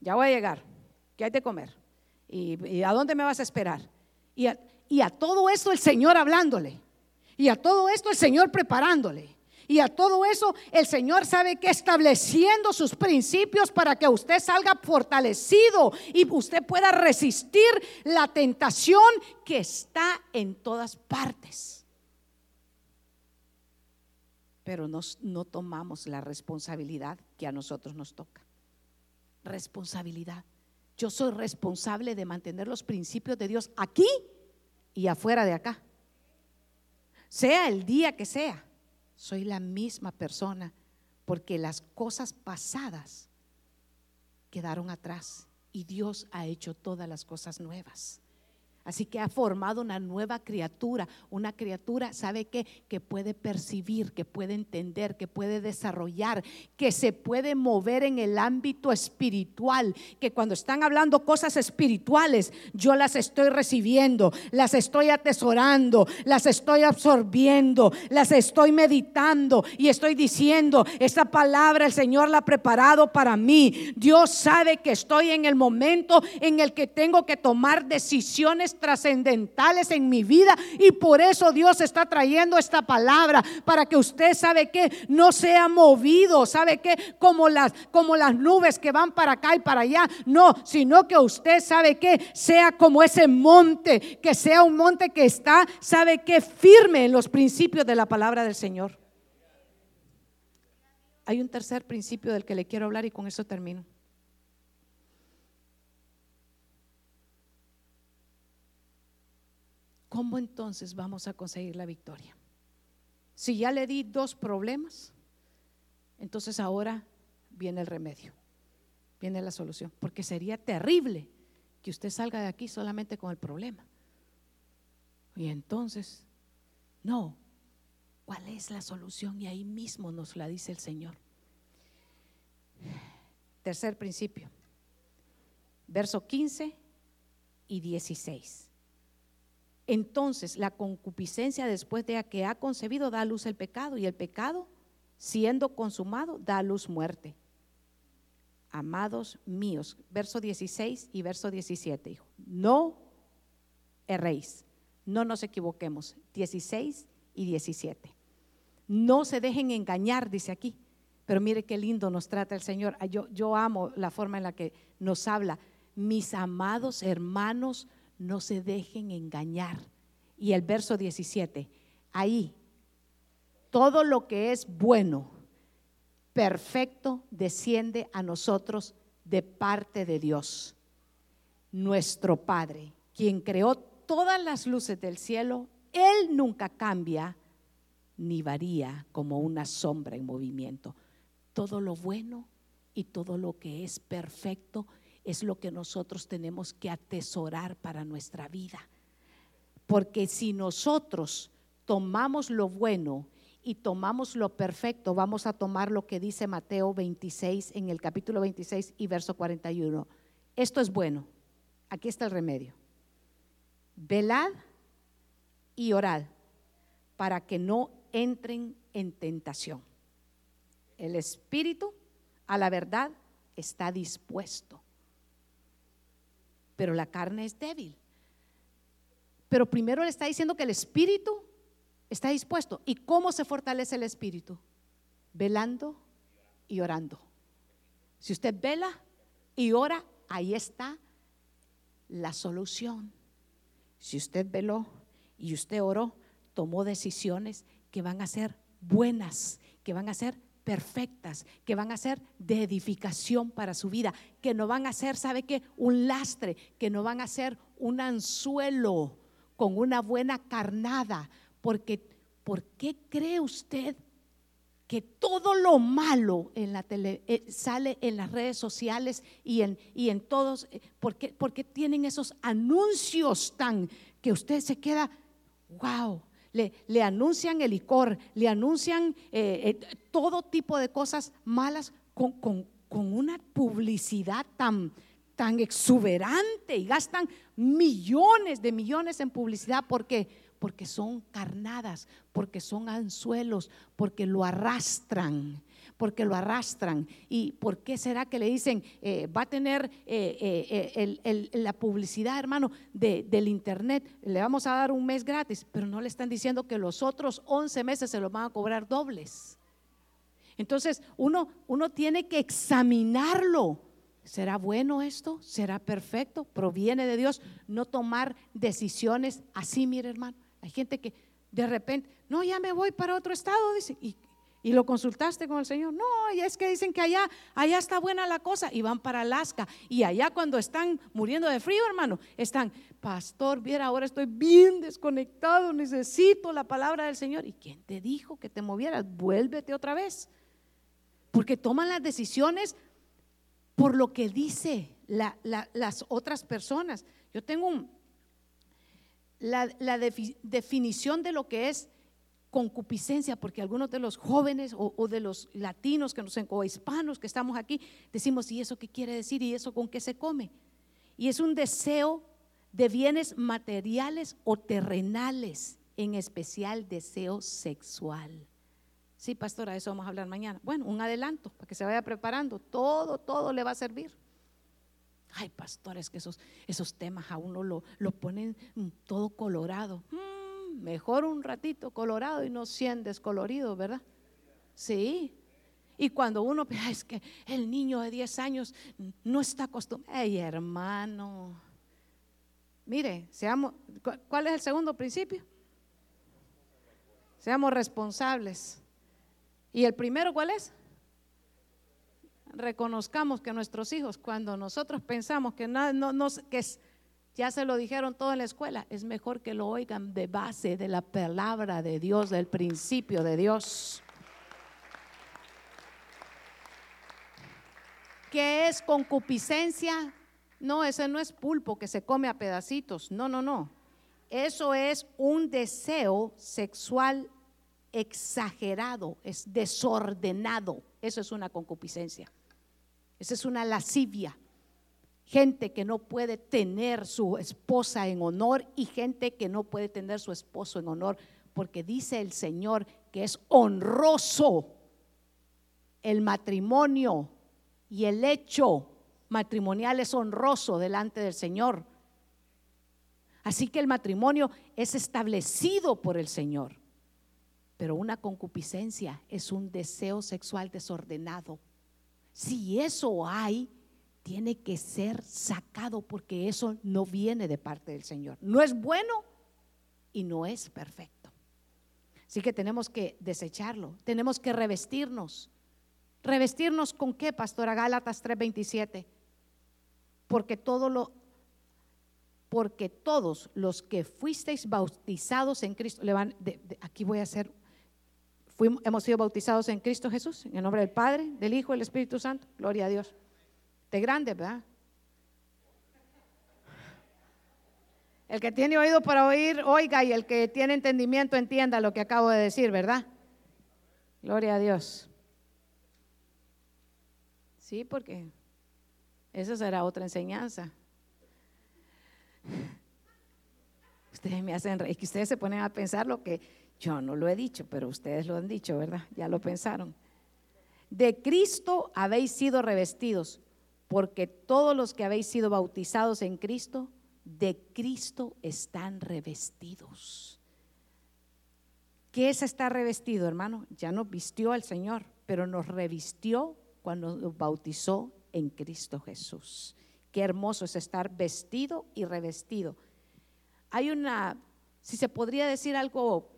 Speaker 1: Ya voy a llegar. ¿Qué hay de comer? ¿Y, a dónde me vas a esperar? Y a, y a todo esto el Señor hablándole. Y a todo esto el Señor preparándole. Y a todo eso el Señor sabe que estableciendo sus principios para que usted salga fortalecido y usted pueda resistir la tentación que está en todas partes. Pero no tomamos la responsabilidad que a nosotros nos toca. Responsabilidad. Yo soy responsable de mantener los principios de Dios aquí y afuera de acá. Sea el día que sea, soy la misma persona porque las cosas pasadas quedaron atrás y Dios ha hecho todas las cosas nuevas. Así que ha formado una nueva criatura, una criatura, ¿sabe qué? Que puede percibir, que puede entender, que puede desarrollar, que se puede mover en el ámbito espiritual, que cuando están hablando cosas espirituales, yo las estoy recibiendo, las estoy atesorando, las estoy absorbiendo, las estoy meditando y estoy diciendo, esta palabra el Señor la ha preparado para mí. Dios sabe que estoy en el momento en el que tengo que tomar decisiones trascendentales en mi vida. Y por eso Dios está trayendo esta palabra para que usted sabe que no sea movido, sabe que como las como las nubes que van para acá y para allá, no, sino que usted sabe que sea como ese monte, que sea un monte que está, sabe que firme en los principios de la palabra del Señor. Hay un tercer principio del que le quiero hablar y con eso termino. ¿Cómo entonces vamos a conseguir la victoria? Si ya le di dos problemas, entonces ahora viene el remedio, viene la solución, porque sería terrible que usted salga de aquí solamente con el problema. Y entonces, no, ¿cuál es la solución? Y ahí mismo nos la dice el Señor. Tercer principio, verso 15 y 16. Entonces la concupiscencia después de que ha concebido da a luz el pecado y el pecado, siendo consumado, da a luz muerte. Amados míos, verso 16 y verso 17, hijo, no erréis. No nos equivoquemos. 16 y 17. No se dejen engañar, dice aquí. Pero mire qué lindo nos trata el Señor. Yo, yo amo la forma en la que nos habla. Mis amados hermanos, no se dejen engañar. Y el verso 17, ahí, todo lo que es bueno, perfecto, desciende a nosotros de parte de Dios, nuestro Padre, quien creó todas las luces del cielo. Él nunca cambia ni varía como una sombra en movimiento. Todo lo bueno y todo lo que es perfecto es lo que nosotros tenemos que atesorar para nuestra vida. Porque si nosotros tomamos lo bueno y tomamos lo perfecto, vamos a tomar lo que dice Mateo 26 en el capítulo 26 y verso 41. Esto es bueno. Aquí está el remedio. Velad y orad para que no entren en tentación. El espíritu a la verdad está dispuesto, pero la carne es débil. Pero primero le está diciendo que el espíritu está dispuesto. ¿Y cómo se fortalece el espíritu? Velando y orando. Si usted vela y ora, ahí está la solución. Si usted veló y usted oró, tomó decisiones que van a ser buenas, que van a ser perfectas, que van a ser de edificación para su vida, que no van a ser, ¿sabe qué? Un lastre, que no van a ser un anzuelo con una buena carnada, porque ¿por qué cree usted que todo lo malo en la tele, eh, sale en las redes sociales y en, y en todos? Eh, ¿por qué, porque tienen esos anuncios tan que usted se queda, wow? Le, anuncian el licor, le anuncian eh, eh, todo tipo de cosas malas con, una publicidad tan, tan exuberante y gastan millones de millones en publicidad. Porque porque son carnadas, porque son anzuelos, porque lo arrastran porque lo arrastran. ¿Y por qué será que le dicen, eh, va a tener eh, eh, la publicidad, hermano, del internet? Le vamos a dar un mes gratis, pero no le están diciendo que los otros 11 meses se los van a cobrar dobles. Entonces, uno, uno tiene que examinarlo. ¿Será bueno esto? ¿Será perfecto? ¿Proviene de Dios? No tomar decisiones así, mire hermano. Hay gente que de repente, no, ya me voy para otro estado, dice, ¿Y lo consultaste con el Señor? No, y es que dicen que allá, allá está buena la cosa y van para Alaska. Y allá cuando están muriendo de frío, hermano, están, pastor, viera, ahora estoy bien desconectado, necesito la palabra del Señor. ¿Y quién te dijo que te movieras? Vuélvete otra vez. Porque toman las decisiones por lo que dice las otras personas. Yo tengo la, definición de lo que es concupiscencia, porque algunos de los jóvenes o, de los latinos que nos, o hispanos que estamos aquí, decimos, ¿y eso qué quiere decir? ¿Y eso con qué se come? Y es un deseo de bienes materiales o terrenales, en especial deseo sexual. Sí, pastora, eso vamos a hablar mañana. Bueno, un adelanto para que se vaya preparando. Todo, todo le va a servir. Ay, pastores, que esos, esos temas a uno lo, ponen mm, todo colorado. Mm, mejor un ratito colorado y no 100 descolorido, ¿verdad? Sí. Y cuando uno, es que el niño de 10 años no está acostumbrado. Ay, hermano. Mire, seamos, ¿cuál es el segundo principio? Seamos responsables. ¿Y el primero cuál es? Reconozcamos que nuestros hijos, cuando nosotros pensamos que, nada, no, no, que es ya se lo dijeron todo en la escuela. Es mejor que lo oigan de base de la palabra de Dios, del principio de Dios. ¿Qué es concupiscencia? No, ese no es pulpo que se come a pedacitos. No, no, no. Eso es un deseo sexual exagerado, es desordenado. Eso es una concupiscencia. Esa es una lascivia gente que no puede tener su esposa en honor y gente que no puede tener su esposo en honor, porque dice el Señor que es honroso el matrimonio y el hecho matrimonial es honroso delante del Señor. Así que el matrimonio es establecido por el Señor. Pero una concupiscencia es un deseo sexual desordenado. Si eso hay, tiene que ser sacado porque eso no viene de parte del Señor. No es bueno y no es perfecto. Así que tenemos que desecharlo, tenemos que revestirnos. ¿Revestirnos con qué, pastora Gálatas 3:27? Porque todo lo porque todos los que fuisteis bautizados en Cristo, le van, aquí voy a hacer, hemos sido bautizados en Cristo Jesús, en el nombre del Padre, del Hijo del Espíritu Santo, gloria a Dios. De grande, ¿verdad? El que tiene oído para oír, oiga, y el que tiene entendimiento entienda lo que acabo de decir, ¿verdad? Gloria a Dios. Sí, porque esa será otra enseñanza. Ustedes me hacen reír, que ustedes se ponen a pensar lo que yo no lo he dicho, pero ustedes lo han dicho, ¿verdad? Ya lo pensaron. De Cristo habéis sido revestidos, porque todos los que habéis sido bautizados en Cristo, de Cristo están revestidos. ¿Qué es estar revestido, hermano? Ya nos vistió al Señor, pero nos revistió cuando nos bautizó en Cristo Jesús. Qué hermoso es estar vestido y revestido. Hay una, si se podría decir algo,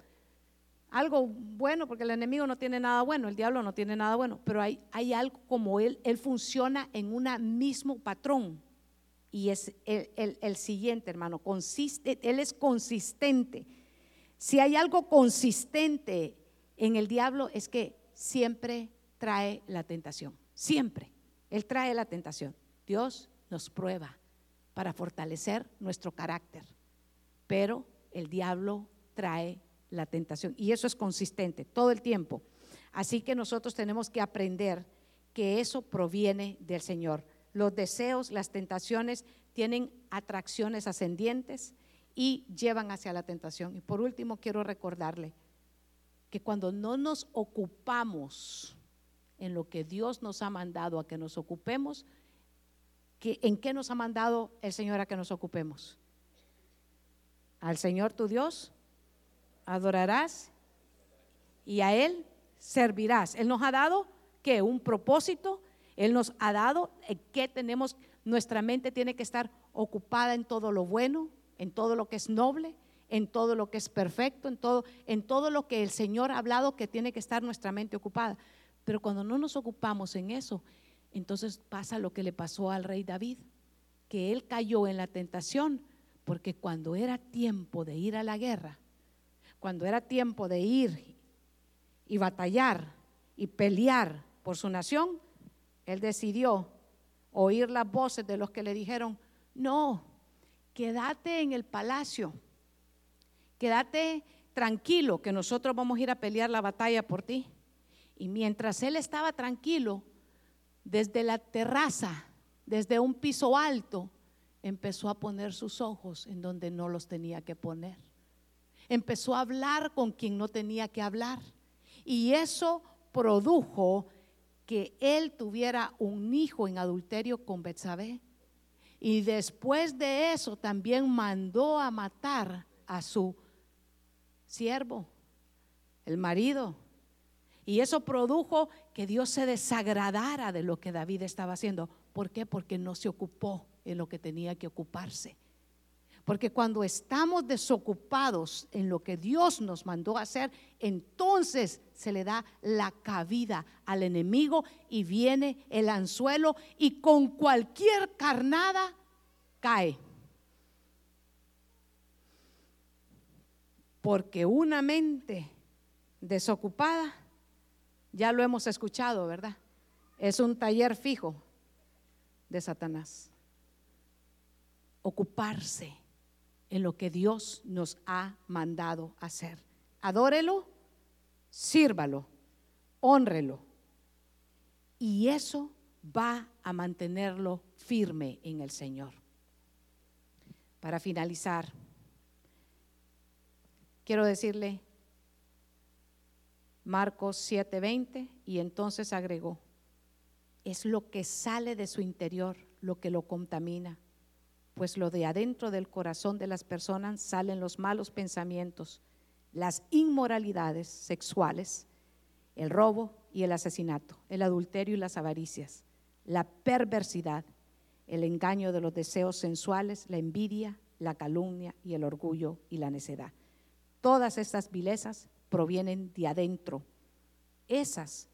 Speaker 1: algo bueno, porque el enemigo no tiene nada bueno, el diablo no tiene nada bueno, pero hay, hay algo como él, él funciona en un mismo patrón. Y es el, el siguiente, hermano, consiste, él es consistente. Si hay algo consistente en el diablo es que siempre trae la tentación, siempre. Él trae la tentación. Dios nos prueba para fortalecer nuestro carácter. Pero el diablo trae la tentación y eso es consistente todo el tiempo. Así que nosotros tenemos que aprender que eso proviene del Señor. Los deseos, las tentaciones tienen atracciones ascendientes y llevan hacia la tentación. Y por último, quiero recordarle que cuando no nos ocupamos en lo que Dios nos ha mandado a que nos ocupemos, ¿en qué nos ha mandado el Señor a que nos ocupemos? Al Señor tu Dios adorarás y a Él servirás. Él nos ha dado que un propósito, Él nos ha dado que tenemos, nuestra mente tiene que estar ocupada en todo lo bueno, en todo lo que es noble, en todo lo que es perfecto, en todo, en todo lo que el Señor ha hablado que tiene que estar nuestra mente ocupada. Pero cuando no nos ocupamos en eso, entonces pasa lo que le pasó al rey David, que él cayó en la tentación, porque cuando era tiempo de ir a la guerra, cuando era tiempo de ir y batallar y pelear por su nación, él decidió oír las voces de los que le dijeron, no, quédate en el palacio, quédate tranquilo que nosotros vamos a ir a pelear la batalla por ti. Y mientras él estaba tranquilo, desde la terraza, desde un piso alto, empezó a poner sus ojos en donde no los tenía que poner. Empezó a hablar con quien no tenía que hablar. Y eso produjo que él tuviera un hijo en adulterio con Betsabé. Y después de eso también mandó a matar a su siervo, el marido. Y eso produjo que Dios se desagradara de lo que David estaba haciendo. ¿Por qué? Porque no se ocupó en lo que tenía que ocuparse. Porque cuando estamos desocupados en lo que Dios nos mandó hacer, entonces se le da la cabida al enemigo y viene el anzuelo y con cualquier carnada cae. Porque una mente desocupada ya lo hemos escuchado, ¿verdad? Es un taller fijo de Satanás. Ocuparse en lo que Dios nos ha mandado hacer. Adórelo, sírvalo, honrelo. Y eso va a mantenerlo firme en el Señor. Para finalizar, quiero decirle Marcos 7:20, y entonces agregó, es lo que sale de su interior lo que lo contamina. Pues lo de adentro del corazón de las personas salen los malos pensamientos, las inmoralidades sexuales, el robo y el asesinato, el adulterio y las avaricias, la perversidad, el engaño de los deseos sensuales, la envidia, la calumnia y el orgullo y la necedad. Todas estas vilezas provienen de adentro. Esas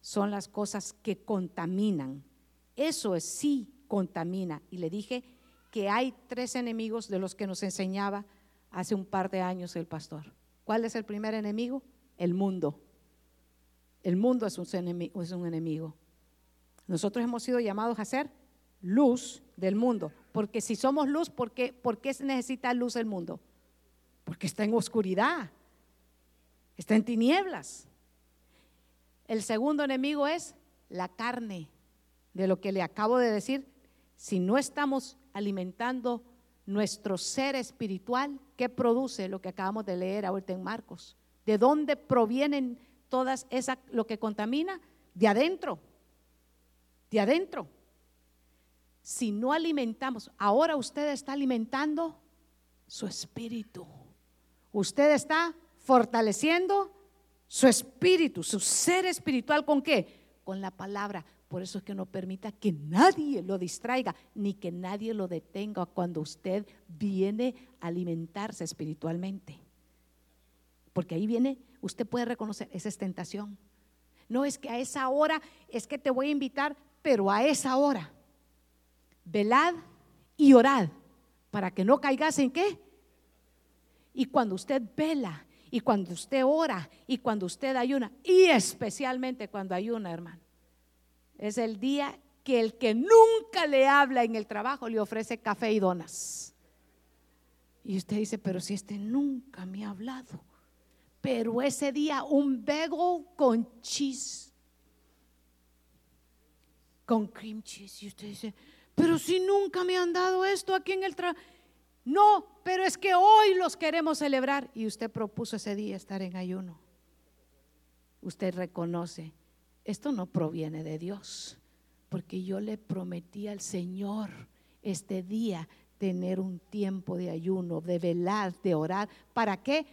Speaker 1: son las cosas que contaminan. Eso es, sí contamina. Y le dije que hay tres enemigos de los que nos enseñaba hace un par de años el pastor. ¿Cuál es el primer enemigo? El mundo. El mundo es un enemigo. Nosotros hemos sido llamados a ser luz del mundo. Porque si somos luz, ¿por qué, ¿por qué necesita luz el mundo? Porque está en oscuridad, está en tinieblas. El segundo enemigo es la carne, de lo que le acabo de decir. Si no estamos alimentando nuestro ser espiritual, ¿qué produce lo que acabamos de leer ahorita en Marcos? ¿De dónde provienen todas esas, lo que contamina? De adentro, de adentro si no alimentamos, ahora usted está alimentando su espíritu. Usted está fortaleciendo su espíritu, su ser espiritual con qué? Con la palabra. Por eso es que no permita que nadie lo distraiga, ni que nadie lo detenga cuando usted viene a alimentarse espiritualmente. Porque ahí viene, usted puede reconocer, esa es tentación. No es que a esa hora, es que te voy a invitar, pero a esa hora velad y orad para que no caigas en qué. Y cuando usted vela y cuando usted ora y cuando usted ayuna, y especialmente cuando ayuna, hermano, es el día que el que nunca le habla en el trabajo le ofrece café y donas. Y usted dice, pero si este nunca me ha hablado. Pero ese día un bagel con cheese, con cream cheese. Y usted dice, pero si nunca me han dado esto aquí en el trabajo. No, pero es que hoy los queremos celebrar y usted propuso ese día estar en ayuno. Usted reconoce, esto no proviene de Dios, porque yo le prometí al Señor este día tener un tiempo de ayuno, de velar, de orar. ¿Para qué?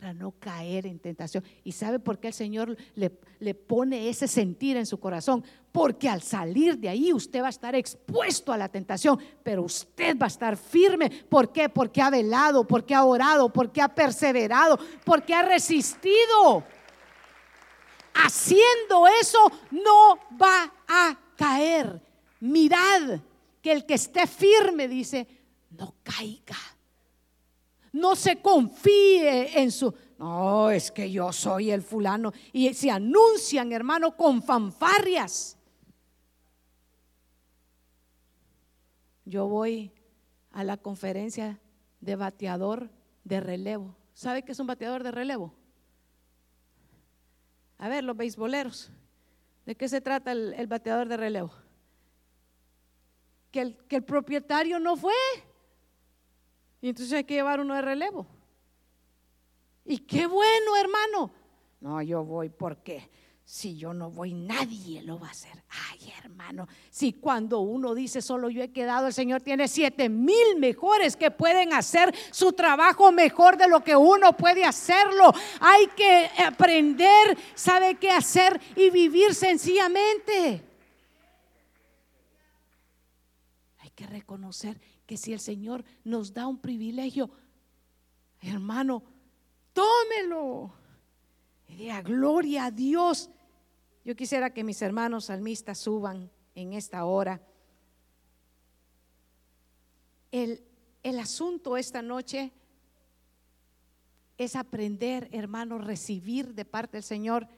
Speaker 1: para no caer en tentación. ¿Y sabe por qué el Señor le, le, pone ese sentir en su corazón? Porque al salir de ahí usted va a estar expuesto a la tentación, pero usted va a estar firme. ¿Por qué? Porque ha velado, porque ha orado, porque ha perseverado, porque ha resistido. Haciendo eso no va a caer. Mirad que el que esté firme dice, no caiga no se confíe en su... No, es que yo soy el fulano. Y se anuncian, hermano, con fanfarrias. Yo voy a la conferencia de bateador de relevo. ¿Sabe qué es un bateador de relevo? A ver, los beisboleros. ¿De qué se trata el, bateador de relevo? Que el, que el propietario no fue. Y entonces hay que llevar uno de relevo. Y qué bueno, hermano. No, yo voy porque si yo no voy, nadie lo va a hacer. Ay, hermano, si cuando uno dice solo yo he quedado, el Señor tiene siete mil mejores que pueden hacer su trabajo mejor de lo que uno puede hacerlo. Hay que aprender, sabe qué hacer y vivir sencillamente. Hay que reconocer que si el Señor nos da un privilegio, hermano, tómelo. Y diga, gloria a Dios. Yo quisiera que mis hermanos salmistas suban en esta hora. El, el asunto esta noche es aprender, hermano, recibir de parte del Señor